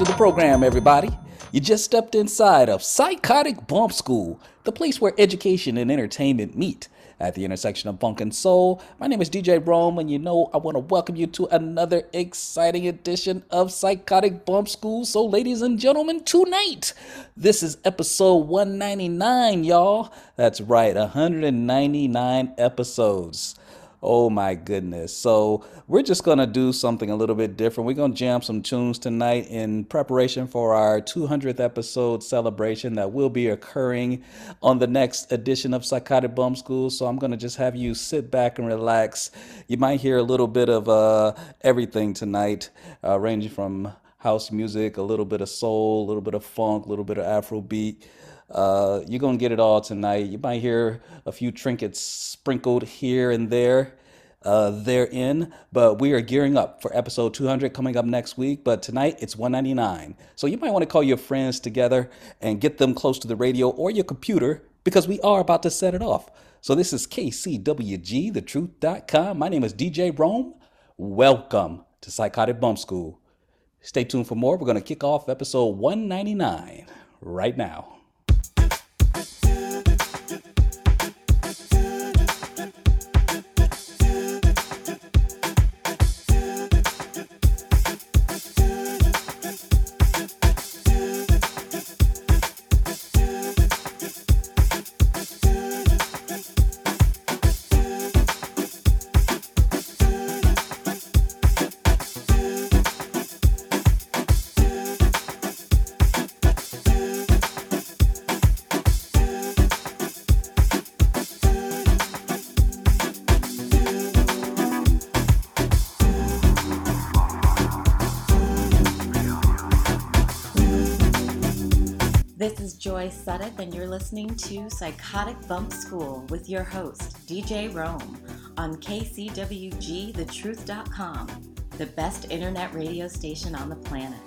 To the program, everybody. You just stepped inside of Psychotic Bump School, the place where education and entertainment meet at the intersection of funk and soul. My name is DJ Rome, and you know I want to welcome you to another exciting edition of Psychotic Bump School. So, ladies and gentlemen, tonight, this is episode 199, y'all. That's right, 199 episodes. Oh my goodness. So, we're just going to do something a little bit different. We're going to jam some tunes tonight in preparation for our 200th episode celebration that will be occurring on the next edition of Psychotic Bump School. So, I'm going to just have you sit back and relax. You might hear a little bit of uh, everything tonight, uh, ranging from house music, a little bit of soul, a little bit of funk, a little bit of Afrobeat. Uh, you're gonna get it all tonight. You might hear a few trinkets sprinkled here and there uh, therein, but we are gearing up for episode 200 coming up next week. But tonight it's 199, so you might want to call your friends together and get them close to the radio or your computer because we are about to set it off. So this is KCWG, thetruth.com. My name is DJ Rome. Welcome to Psychotic Bump School. Stay tuned for more. We're going to kick off episode 199 right now. Joy and you're listening to Psychotic Bump School with your host, DJ Rome, on KCWGTheTruth.com, the best internet radio station on the planet.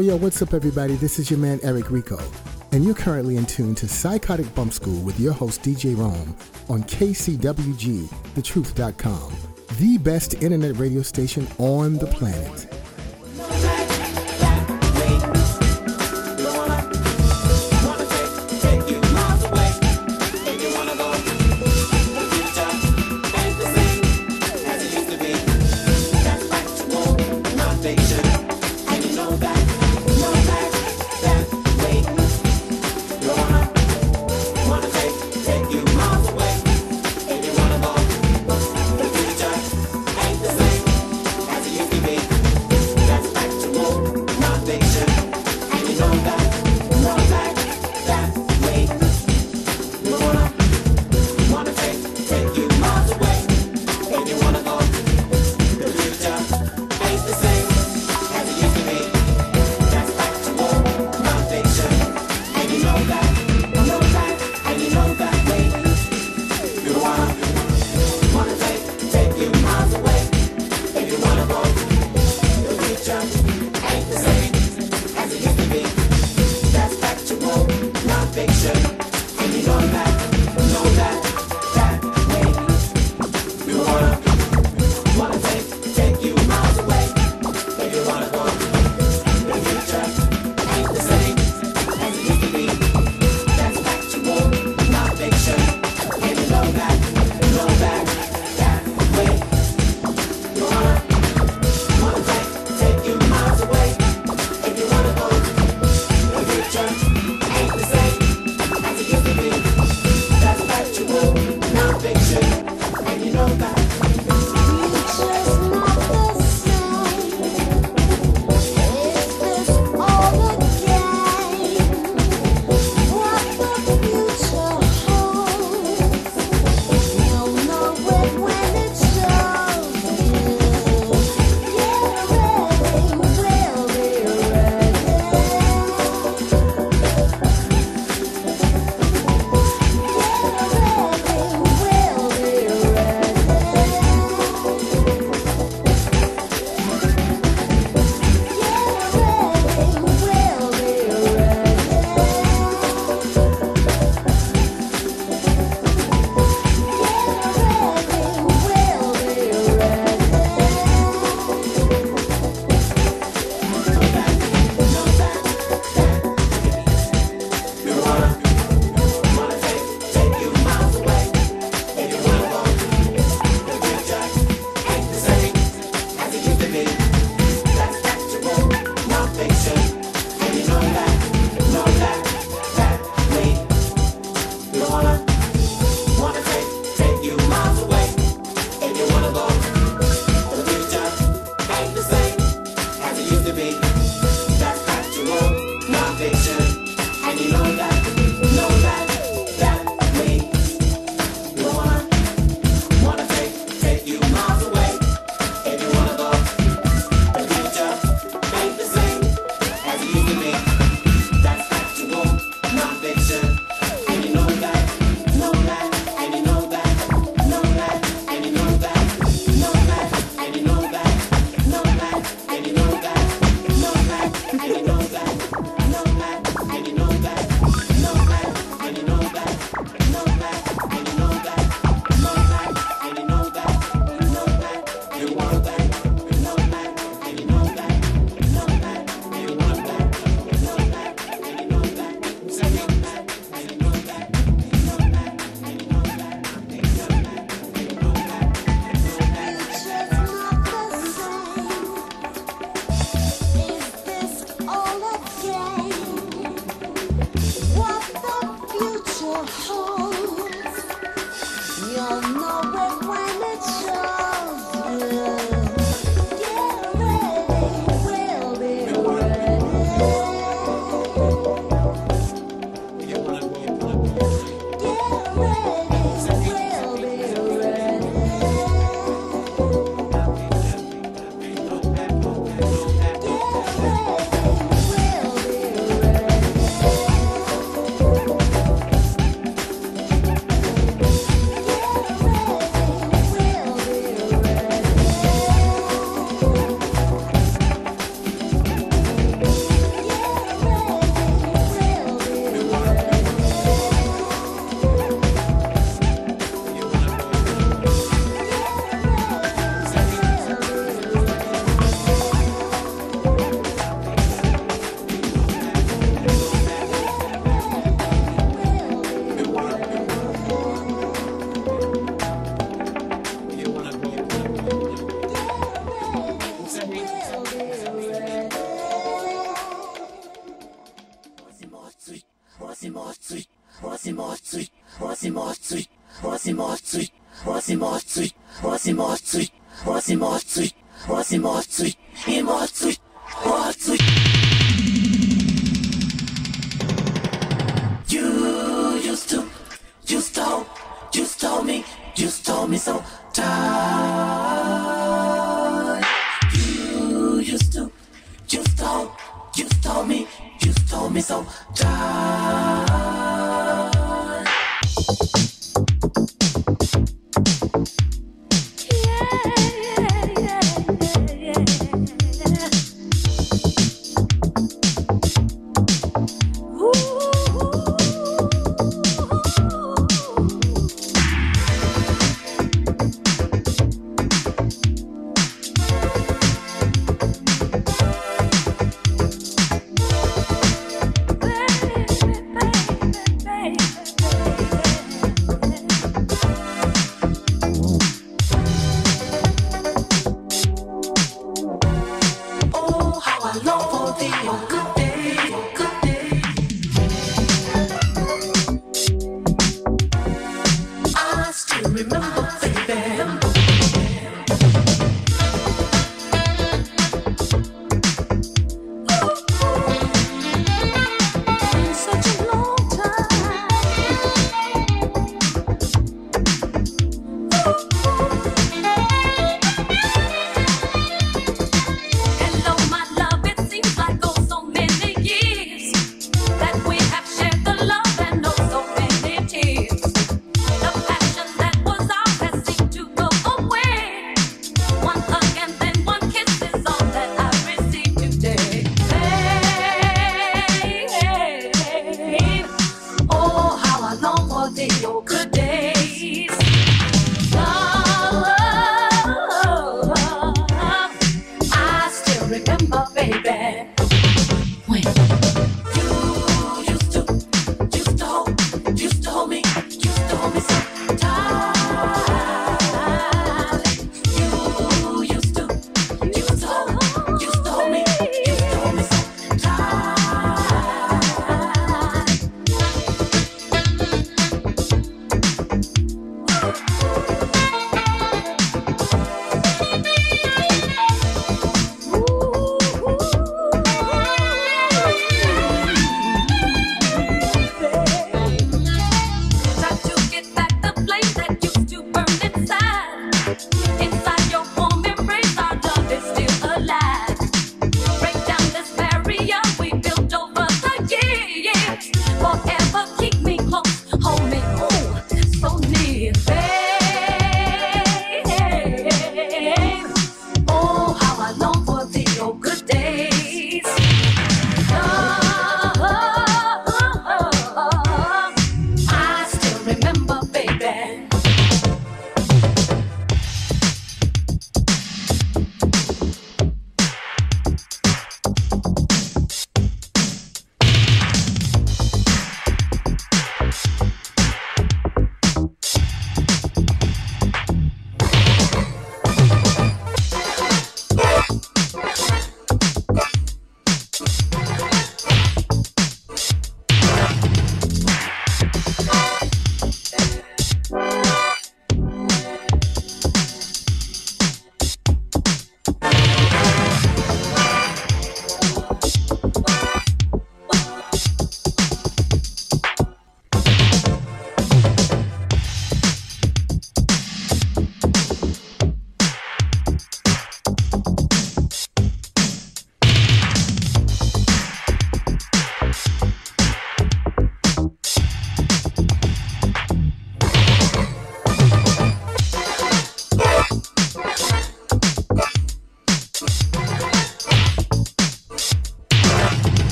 Yo, what's up, everybody? This is your man Eric Rico, and you're currently in tune to Psychotic Bump School with your host DJ Rome on KCWG, thetruth.com, the best internet radio station on the planet.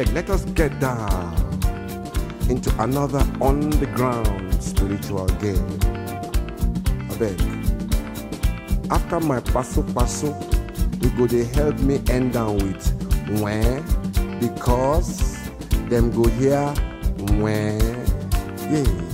I beg, let us get down into another underground spiritual game. I beg. After my paso paso, you go they help me end down with when because them go here when yeah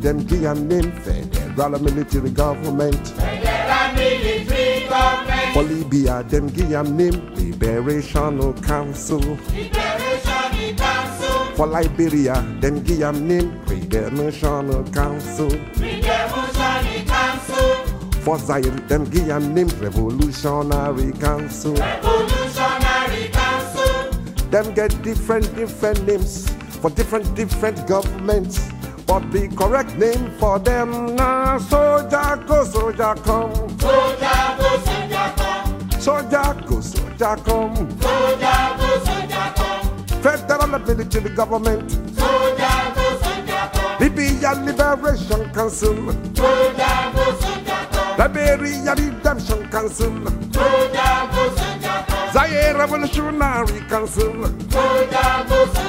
dem Guian name Federal military government. Federal military government. For Libya, dem Guian name Liberation Council. Liberation Council. For Liberia, dem Guian name Redemption Council. Redemption Council. For Zaire, dem Guian name Revolutionary Council. Revolutionary Council. Them get different, different names for different, different governments. But the correct name for them now, soldier go, soldier come. Soldier go, soldier come. Soldier go, soldier come. Soldier go, soldier come. Federal military government. Soldier go, soldier come. Libyan Liberation Council. Soldier go, soldier come. Liberia Redemption Council. Soldier go, soldier come. Zaire Revolutionary Council. Soldier go, soldier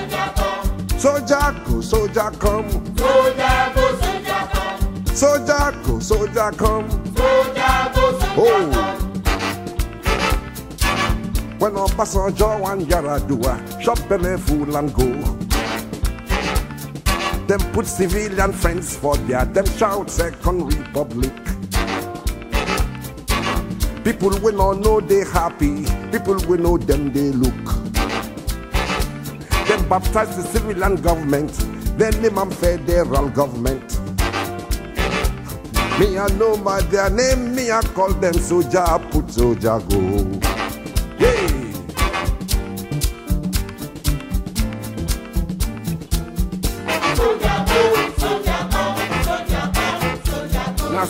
Soldier go, soldier come. Soldier go, soldier come. Soldier go, soldier come. Soldier go, soldier oh. come. When a passenger one a shop them fool and go. Them put civilian friends for there, them shout Second Republic. People will not know they happy, people will know them they look. Baptize the civilian government. Then name am federal government. Me I know my their name. Me I call them soldier. Put soldier go.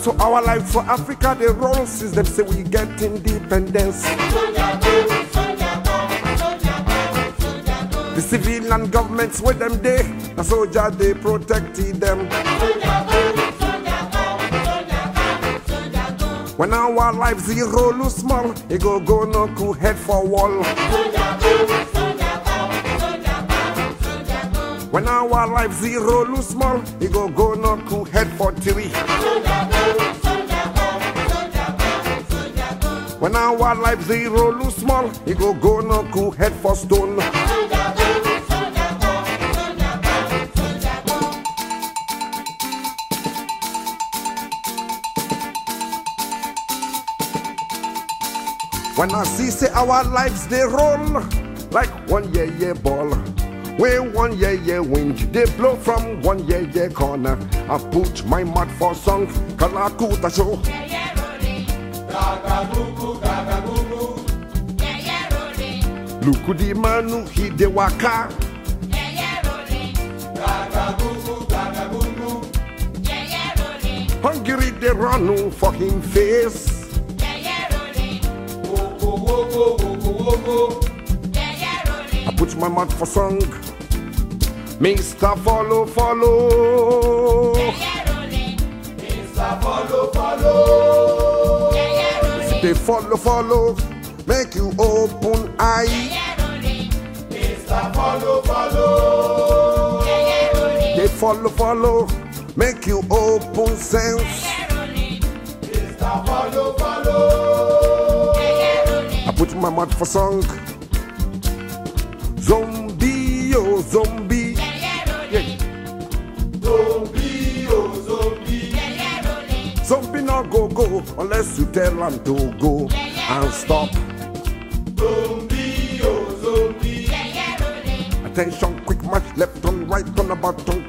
So our life for Africa they roll since them say we get independence. The civilian governments with them they, the soldier they protected them. When our life zero lose small, it go go no cool head for wall. When our life zero lose small, it go go no cool head for three. When our life zero lose small, it go go no cool head for stone. When I see say our lives they roll like one yeah yeah ball. When one yeah yeah wind they blow from one yeah yeah corner. I put my mouth for song, Kalakuta show. Lukudi manu he de waka. Hungry they run for him face. I put my mouth for song. Mr. Follow, follow. Mr. Follow, follow. They follow, follow. Make you open eye. They follow, follow. Make you open sense. I put my mouth for song. Zombie, oh zombie. Yeah. Zombie oh zombie. Zombie not go go unless you tell him to go and stop. Zombie, oh zombie. Attention, quick match, left on right on about on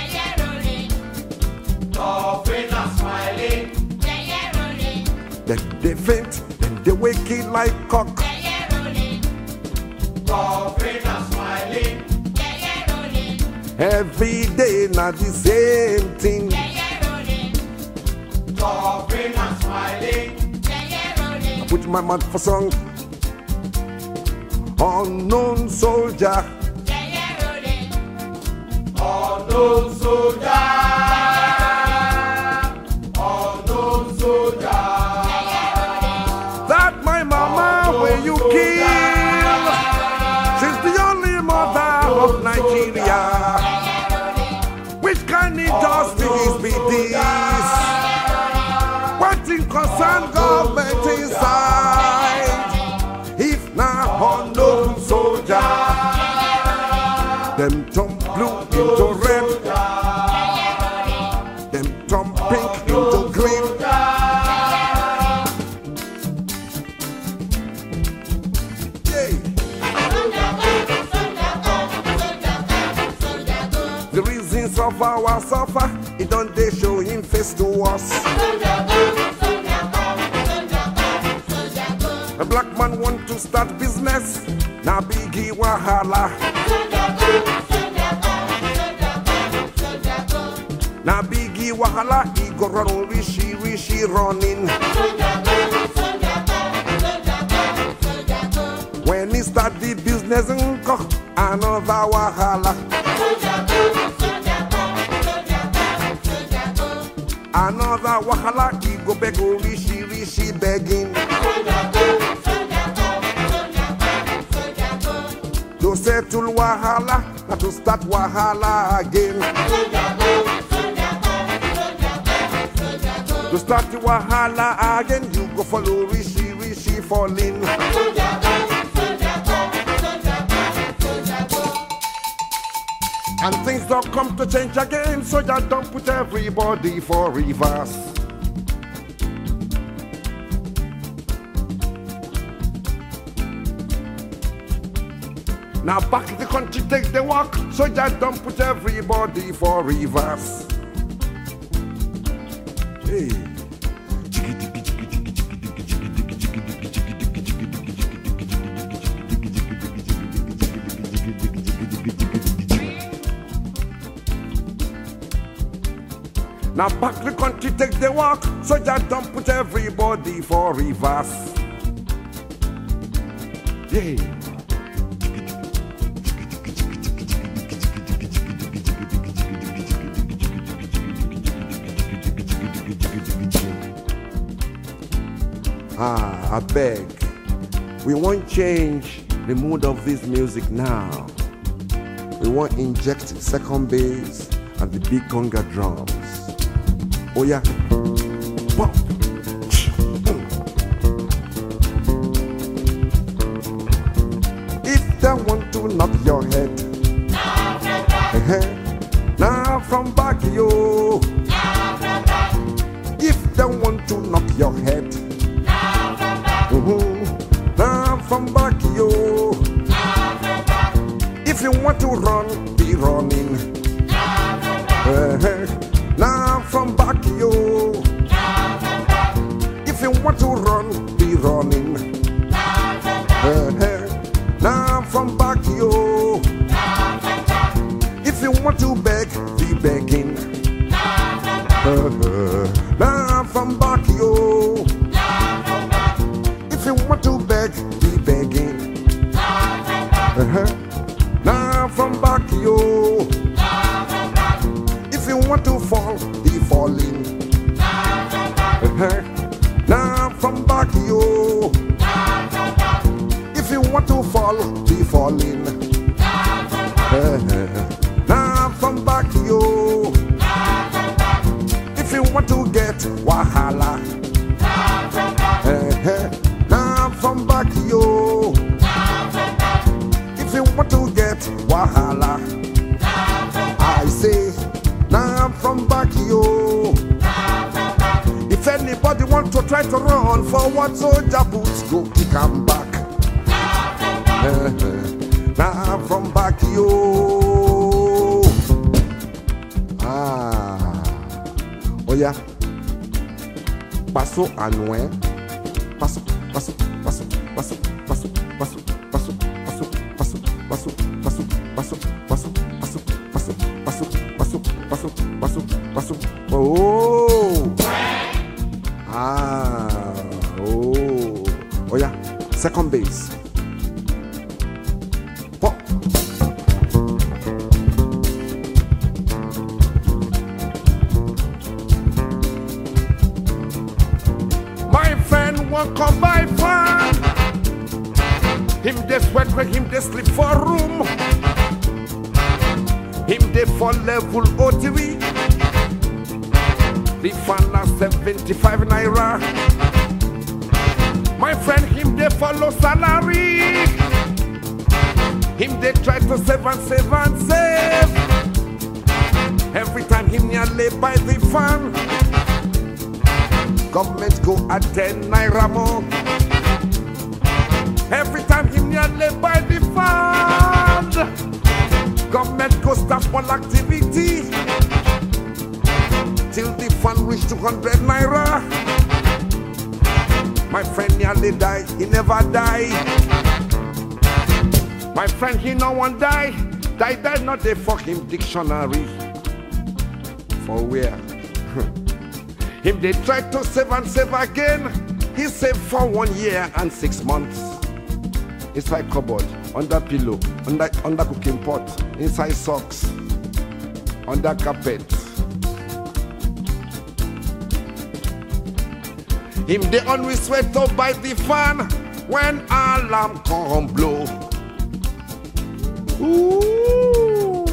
Then they faint, then they wake it like cock. Every day not the same thing. I put my mouth for song. Unknown soldier. That to us. A black man want to start business, now biggie wahala. Now biggie wahala, he go run rishi rishi running. When he start the business, another wahala. Beg oh, rishi rishi begging. To settle wahala, not to start wahala again. To start the wahala again, you go follow rishi rishi falling. And things don't come to change again, so you don't put everybody for reverse. Now back the country, take the walk, so you don't put everybody for reverse. Hey. Now back the country, take the walk, so you don't put everybody for reverse. Yeah. Ah, I beg. We won't change the mood of this music now. We won't inject second bass and the big conga drums. Oh yeah. Dey follow salary. Him they try to save and save and save. Every time him nearly buy the fan. Government go at 10 naira more. Every time him nearly buy the fund. Government go start all activity. Till the fund reach 200 naira. My friend nearly die, he never die. My friend, he no one die. Die, die, not a fucking dictionary. For where? Him they try to save and save again. He saved for one year and six months. Inside cupboard, under pillow, under under cooking pot, inside socks, under carpet. Him they always sweat up by the fan when alarm come blow. Ooh.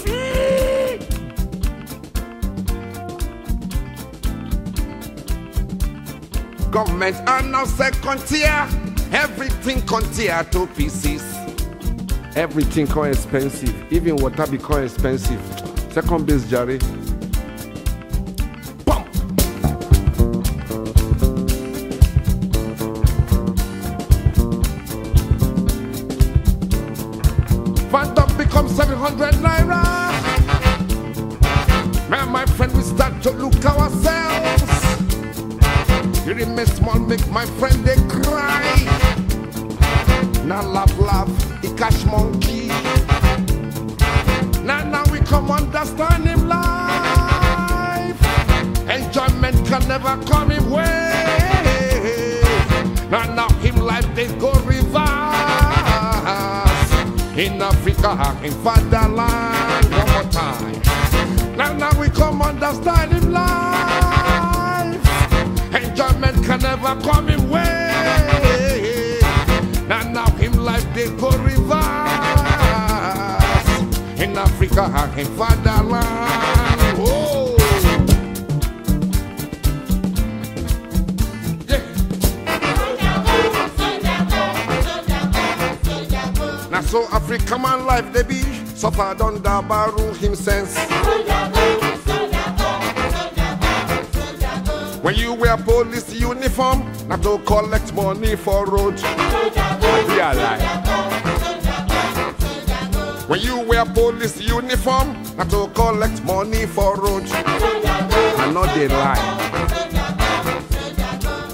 Fee. Government are now second tier. Everything con tier to pieces. Everything come expensive. Even water become expensive. Second bass, Jerry. Pump. Becomes 700 naira. Man, my friend, we start to look ourselves. You remain small, make my friend in fatherland, one more time. Now, now we come understand him life. Enjoyment can never come him way. Now, now him life they go reverse. In Africa, in fatherland. Suffered under Baru him sense. When you wear police uniform, not to collect money for road. When you wear police uniform, not to collect money for road. I know they lie.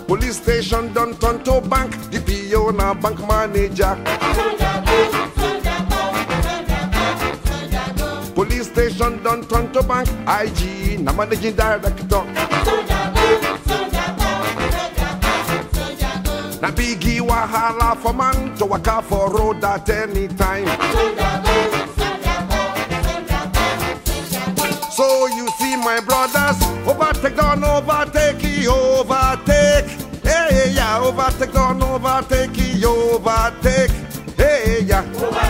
Police station done turn to bank, DPO na bank manager. Police station done turn to bank, IG na managing director. Na biggie wahala for man to waka for road at any time. So you see my brothers, overtake don't overtake, overtake. Hey yeah, overtake don't overtake, overtake. Hey yeah, hey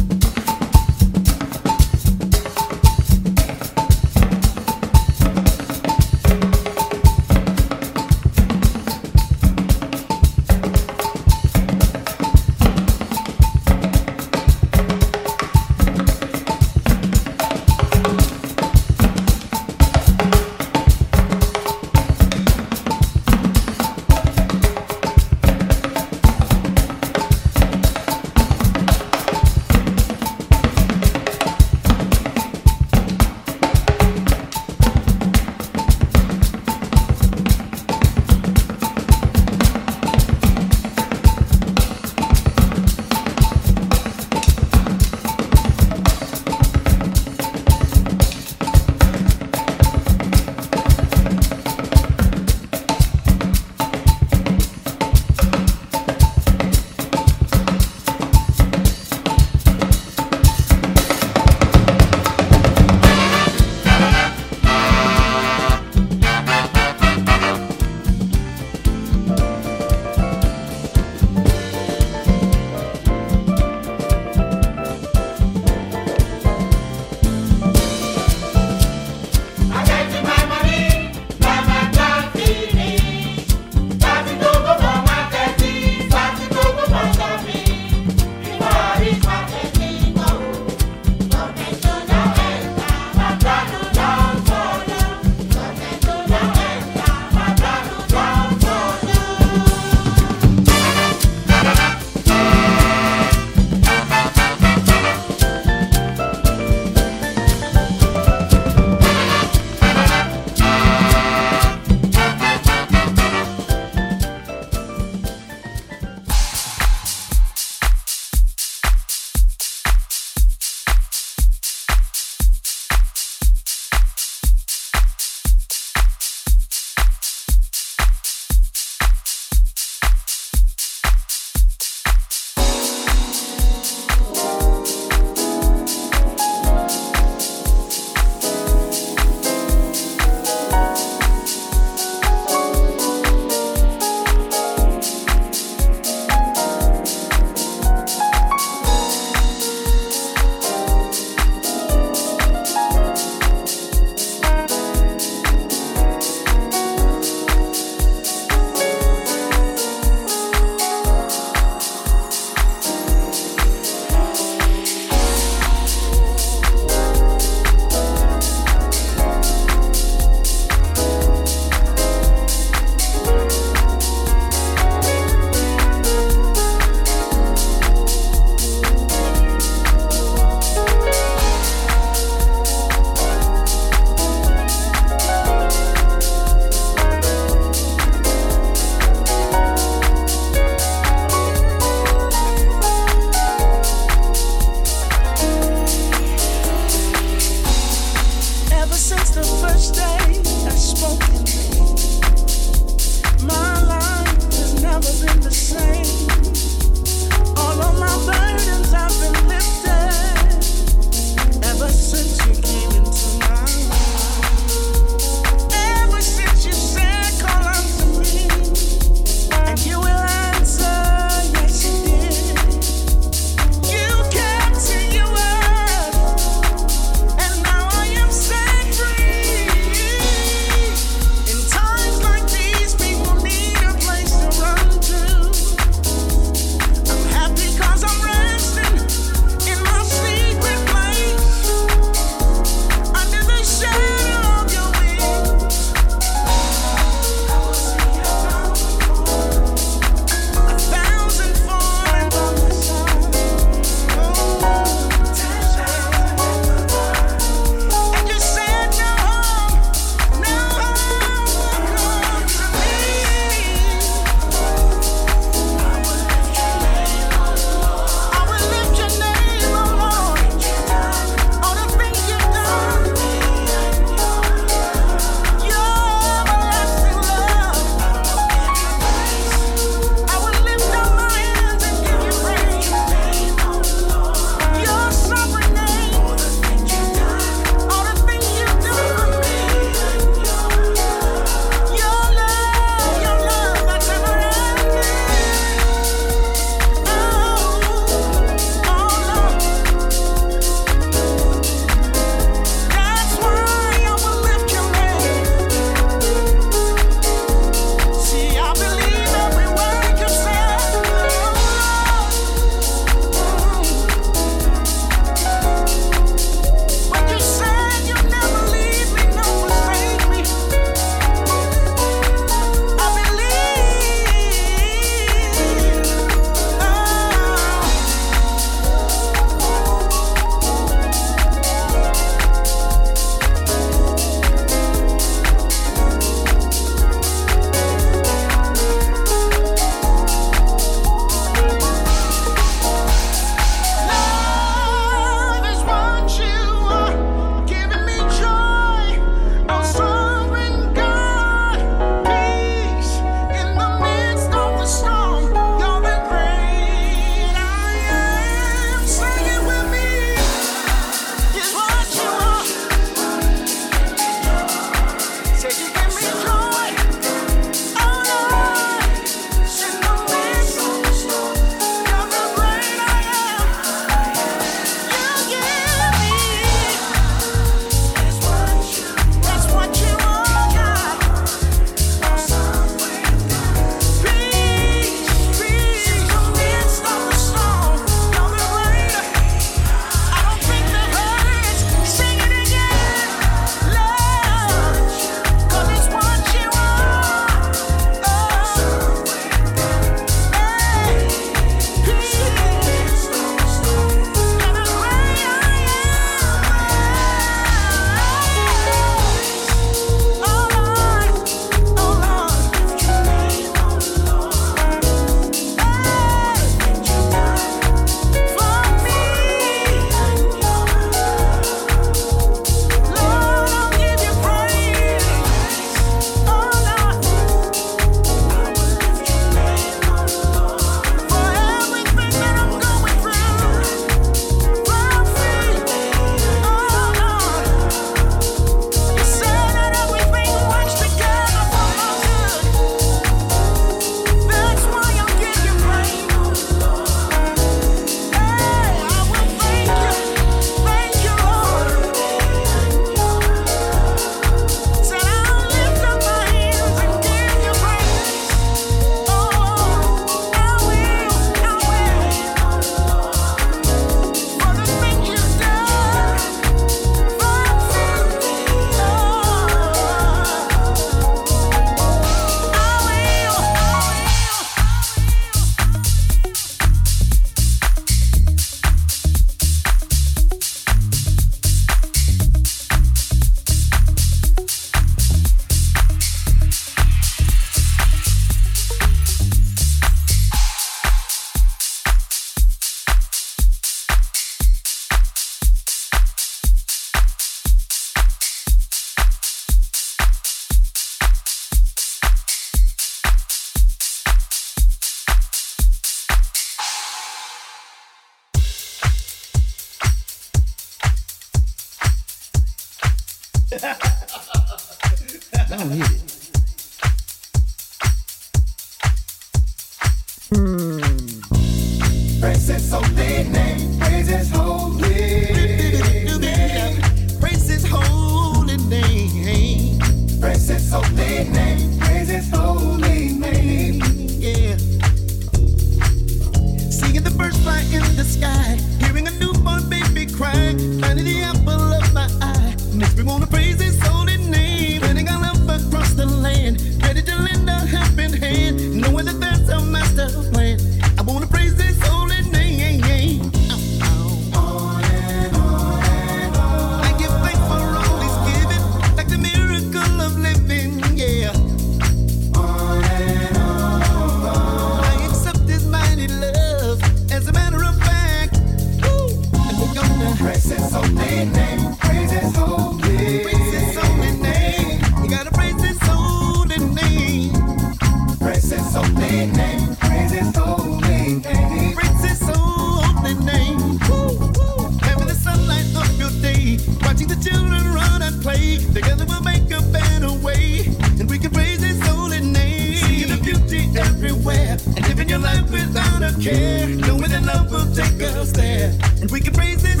and play. Together we'll make up and away, and we can praise His holy name. Seeing the beauty everywhere, and living your life without a care, knowing that love will take us there, and we can praise his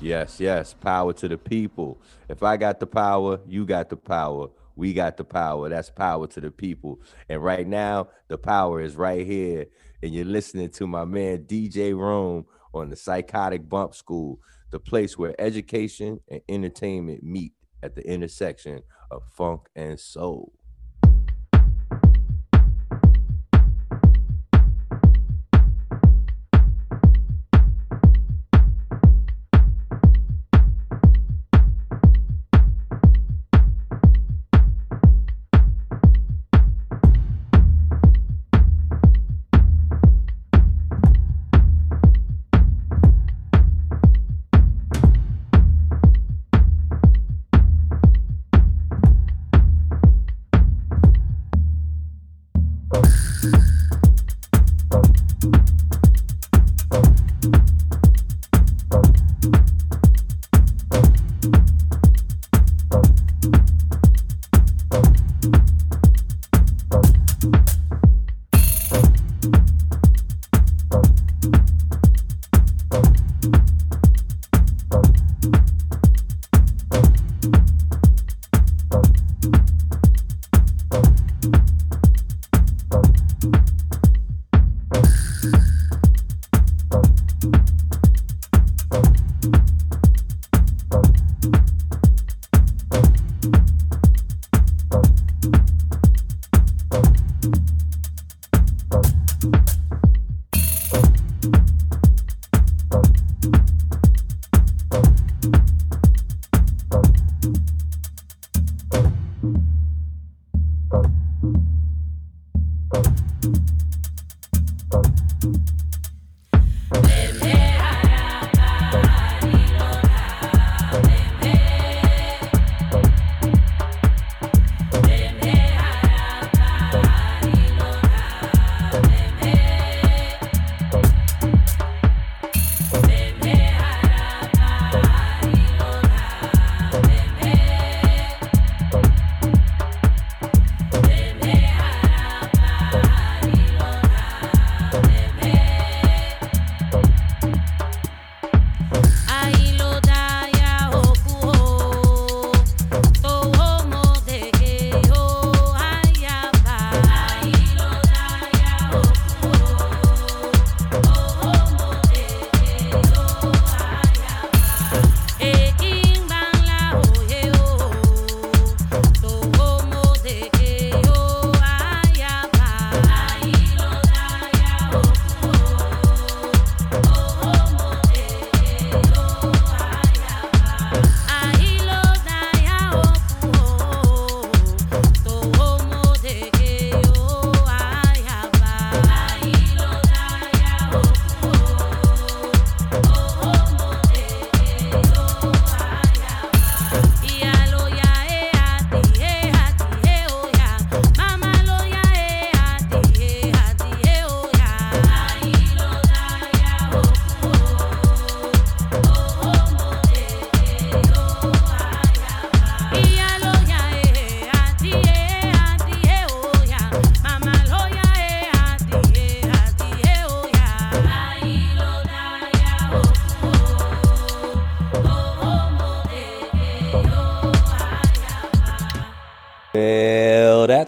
Yes, yes. Power to the people. If I got the power, you got the power. We got the power. That's power to the people. And right now, the power is right here. And you're listening to my man DJ Rome on the Psychotic Bump School, the place where education and entertainment meet at the intersection of funk and soul.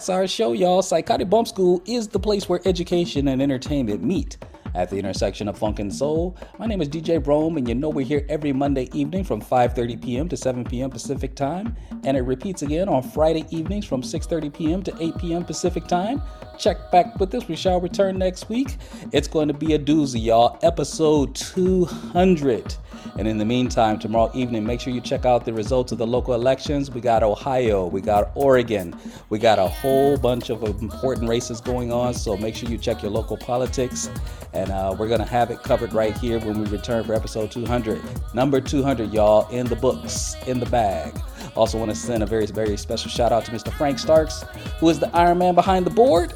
That's our show, y'all. Psychotic Bump School is the place where education and entertainment meet at the intersection of funk and soul. My name is DJ Rome, and you know we're here every Monday evening from 5:30 p.m. to 7 p.m. Pacific time, and it repeats again on Friday evenings from 6:30 p.m. to 8 p.m. Pacific time. Check back with us. We shall return next week. It's going to be a doozy, y'all. Episode 200. And in the meantime, tomorrow evening, make sure you check out the results of the local elections. We got Ohio, we got Oregon, we got a whole bunch of important races going on. So make sure you check your local politics. And uh, we're going to have it covered right here when we return for episode 200. Number 200, y'all, in the books, in the bag. Also, want to send a very, very special shout out to Mr. Frank Starks, who is the Iron Man behind the board.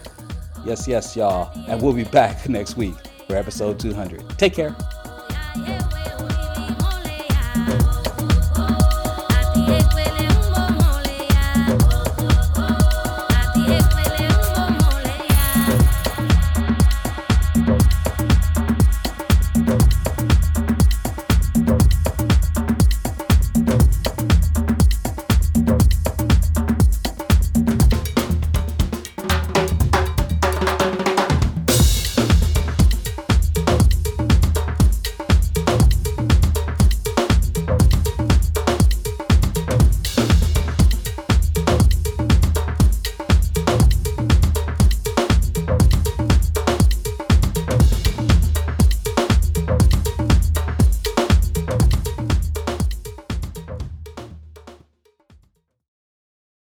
Yes, yes, y'all. And we'll be back next week for episode 200. Take care.